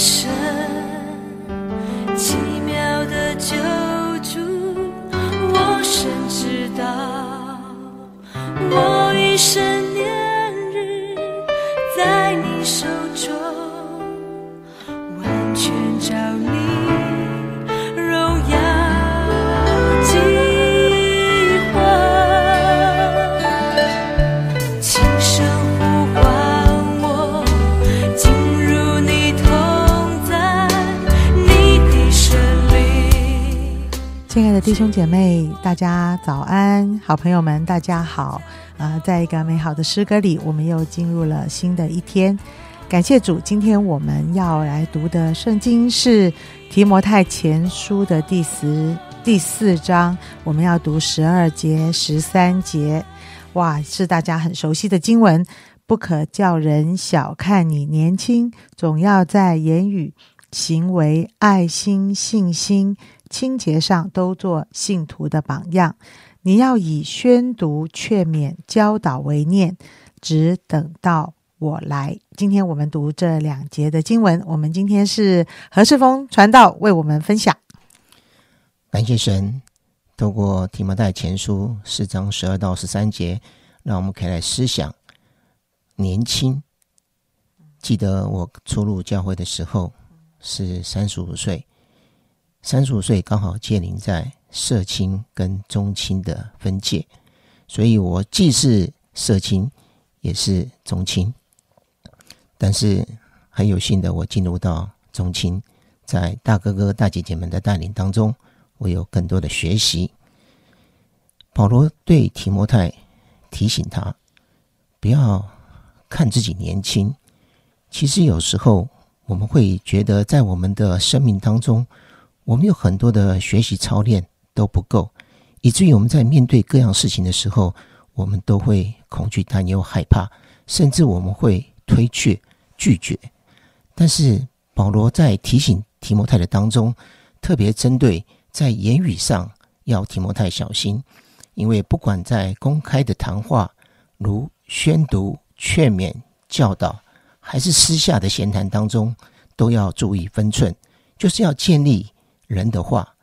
是，亲爱的弟兄姐妹，大家早安！好朋友们，大家好！啊、在一个美好的诗歌里，我们又进入了新的一天。感谢主，今天我们要来读的圣经是提摩太前书的第十第四章，我们要读十二节、十三节。哇，是大家很熟悉的经文。不可叫人小看你年轻，总要在言语、行为、爱心、信心、清洁上都做信徒的榜样。你要以宣读、劝勉、教导为念，只等到我来。今天我们读这两节的经文，我们今天是何世峰传道为我们分享。感谢神，透过提摩太前书四章十二到十三节，让我们可以来思想年轻。记得我初入教会的时候是三十五岁，三十五岁刚好界临在社青跟中青的分界，所以我既是社青，也是中青。但是很有幸的，我进入到中青，在大哥哥大姐姐们的带领当中。我有更多的学习。保罗对提摩太提醒他，不要看自己年轻。其实有时候我们会觉得，在我们的生命当中，我们有很多的学习操练都不够，以至于我们在面对各样事情的时候，我们都会恐惧、担忧、害怕，甚至我们会推却、拒绝。但是保罗在提醒提摩太的当中，特别针对。在言语上要提摩太小心，因为不管在公开的谈话，如宣读、劝勉、教导，还是私下的闲谈当中，都要注意分寸，就是要建立人的话，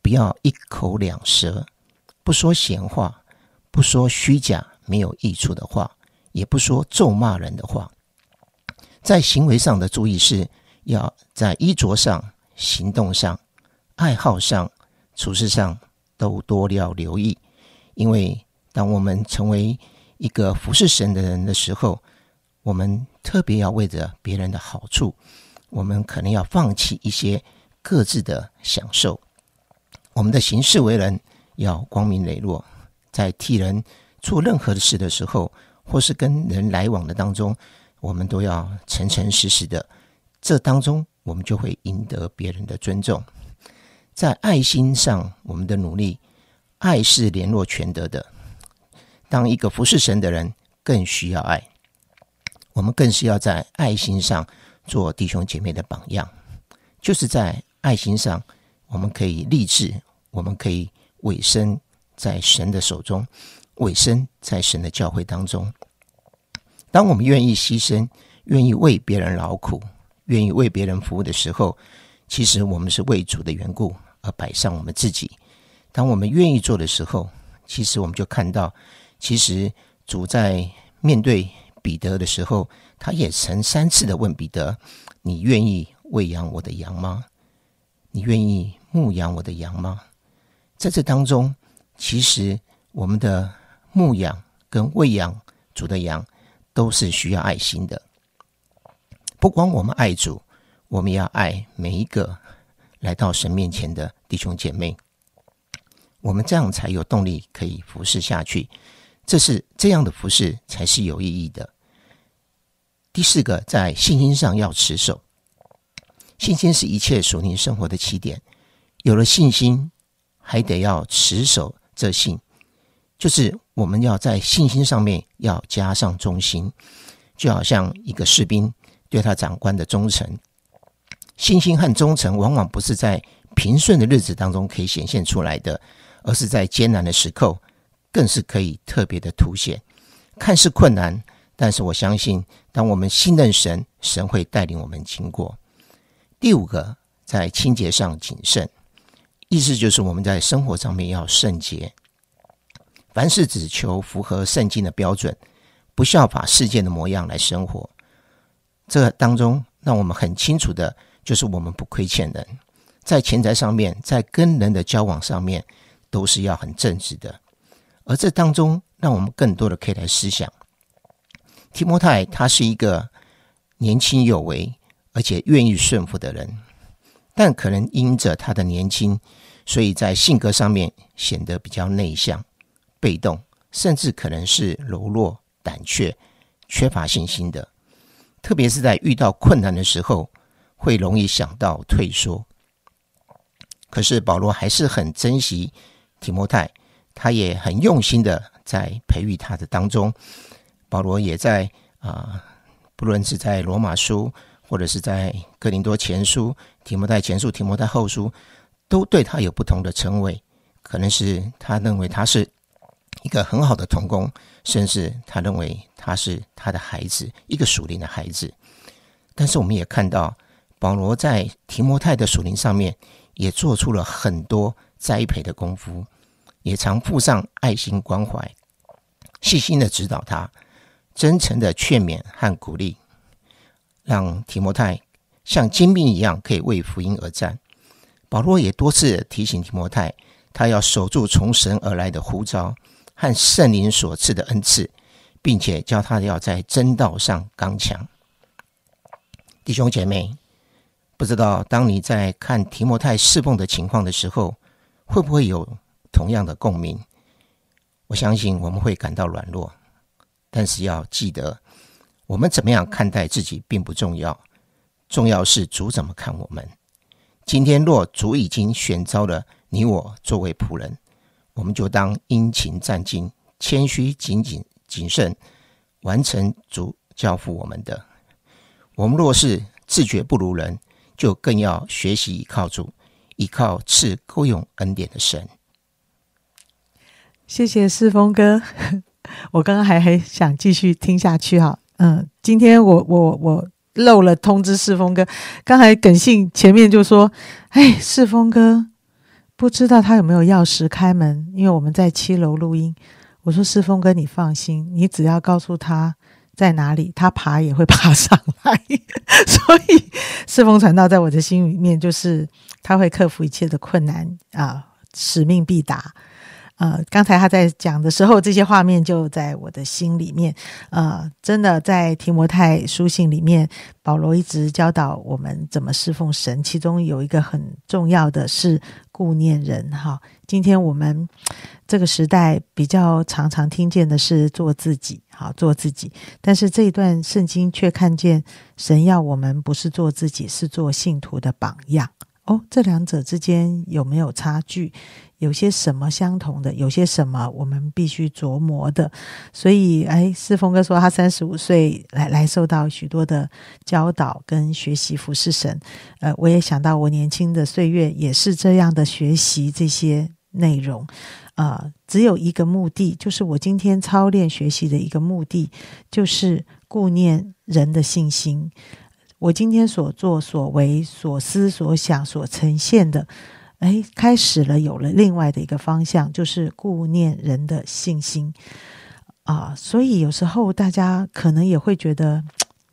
不要一口两舌，不说闲话，不说虚假没有益处的话，也不说咒骂人的话。在行为上的注意是要在衣着上、行动上。爱好上、处事上都多要留意，因为当我们成为一个服侍神的人的时候，我们特别要为着别人的好处，我们可能要放弃一些各自的享受。我们的行事为人要光明磊落，在替人做任何的事的时候，或是跟人来往的当中，我们都要诚诚实实的。这当中，我们就会赢得别人的尊重。在爱心上，我们的努力，爱是联络全德的。当一个服侍神的人，更需要爱。我们更是要在爱心上做弟兄姐妹的榜样。就是在爱心上，我们可以立志，我们可以委身在神的手中，委身在神的教会当中。当我们愿意牺牲，愿意为别人劳苦，愿意为别人服务的时候，其实我们是为主的缘故。而摆上我们自己，当我们愿意做的时候，其实我们就看到，其实主在面对彼得的时候，他也曾三次的问彼得：“你愿意喂养我的羊吗？你愿意牧养我的羊吗？”在这当中，其实我们的牧养跟喂养主的羊，都是需要爱心的。不光我们爱主，我们要爱每一个。来到神面前的弟兄姐妹，我们这样才有动力可以服侍下去。这是这样的服侍才是有意义的。第四个，在信心上要持守。信心是一切属灵生活的起点。有了信心，还得要持守这信，就是我们要在信心上面要加上忠心，就好像一个士兵对他长官的忠诚。信心和忠诚往往不是在平顺的日子当中可以显现出来的，而是在艰难的时刻，更是可以特别的凸显。看似困难，但是我相信，当我们信任神，神会带领我们经过。第五个，在清洁上谨慎，意思就是我们在生活上面要圣洁，凡事只求符合圣经的标准，不效法世界的模样来生活。这当中，让我们很清楚的就是我们不亏欠人，在钱财上面，在跟人的交往上面，都是要很正直的。而这当中，让我们更多的可以来思想，提摩太他是一个年轻有为，而且愿意顺服的人，但可能因着他的年轻，所以在性格上面显得比较内向、被动，甚至可能是柔弱、胆怯、缺乏信心的。特别是在遇到困难的时候，会容易想到退缩。可是保罗还是很珍惜提摩太。他也很用心的在培育他的当中，保罗也在啊，不论是在罗马书，或者是在哥林多前书、提摩太前书、提摩太后书，都对他有不同的称谓。可能是他认为他是一个很好的童工，甚至他认为他是他的孩子，一个属灵的孩子。但是我们也看到，保罗在提摩太的属灵上面也做出了很多栽培的功夫。也常附上爱心关怀，细心的指导他，真诚的劝勉和鼓励，让提摩太像精兵一样可以为福音而战。保罗也多次提醒提摩太，他要守住从神而来的呼召和圣灵所赐的恩赐，并且教他要在真道上刚强。弟兄姐妹，不知道当你在看提摩太侍奉的情况的时候，会不会有？同样的共鸣，我相信我们会感到软弱，但是要记得，我们怎么样看待自己并不重要，重要是主怎么看我们。今天若主已经选召了你我作为仆人，我们就当殷勤战兢，谦虚谨谨谨慎，完成主交付我们的。我们若是自觉不如人，就更要学习依靠主，依靠赐够用恩典的神。谢谢世峰哥，我刚刚还还想继续听下去哈，嗯，今天我我我漏了通知世峰哥，刚才耿信前面就说，哎，世峰哥不知道他有没有钥匙开门，因为我们在七楼录音。我说世峰哥，你放心，你只要告诉他在哪里，他爬也会爬上来。所以世峰传道在我的心里面，就是他会克服一切的困难啊，使命必达。呃，刚才他在讲的时候，这些画面就在我的心里面。呃，真的在提摩太书信里面，保罗一直教导我们怎么侍奉神，其中有一个很重要的是顾念人。哈，今天我们这个时代比较常常听见的是做自己，好做自己。但是这一段圣经却看见神要我们不是做自己，是做信徒的榜样。哦，这两者之间有没有差距？有些什么相同的？有些什么我们必须琢磨的？所以，哎，世峰哥说他三十五岁来来受到许多的教导跟学习服侍神。呃，我也想到我年轻的岁月也是这样的学习这些内容。啊，只有一个目的，就是我今天操练学习的一个目的，就是顾念人的信心。我今天所作所为、所思所想、所呈现的，哎，开始了，有了另外的一个方向，就是顾念人的信心啊。所以有时候大家可能也会觉得。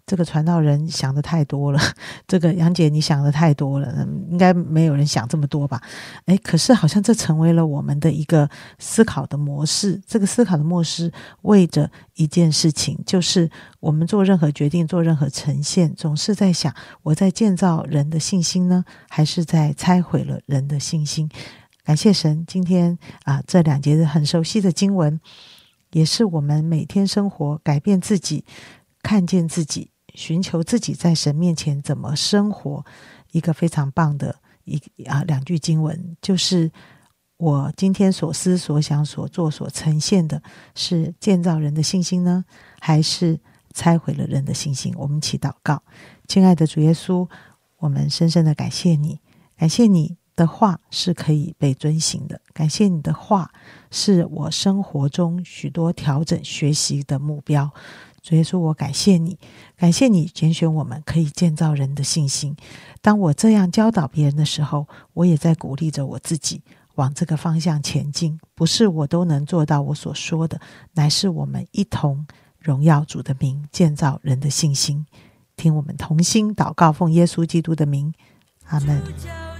这个传道人想的太多了，这个杨姐你想的太多了，应该没有人想这么多吧？哎，可是好像这成为了我们的一个思考的模式。这个思考的模式为着一件事情，就是我们做任何决定、做任何呈现，总是在想：我在建造人的信心呢，还是在拆毁了人的信心？感谢神，今天啊，这两节很熟悉的经文，也是我们每天生活改变自己、看见自己。寻求自己在神面前怎么生活，一个非常棒的一啊两句经文，就是我今天所思所想所做所呈现的，是建造人的信心呢，还是拆毁了人的信心？我们祈祷告，亲爱的主耶稣，我们深深的感谢你，感谢你的话是可以被遵行的，感谢你的话是我生活中许多调整学习的目标。主耶稣，我感谢你，感谢你拣选我们，可以建造人的信心。当我这样教导别人的时候，我也在鼓励着我自己往这个方向前进。不是我都能做到我所说的，乃是我们一同荣耀主的名，建造人的信心。听我们同心祷告，奉耶稣基督的名，阿门。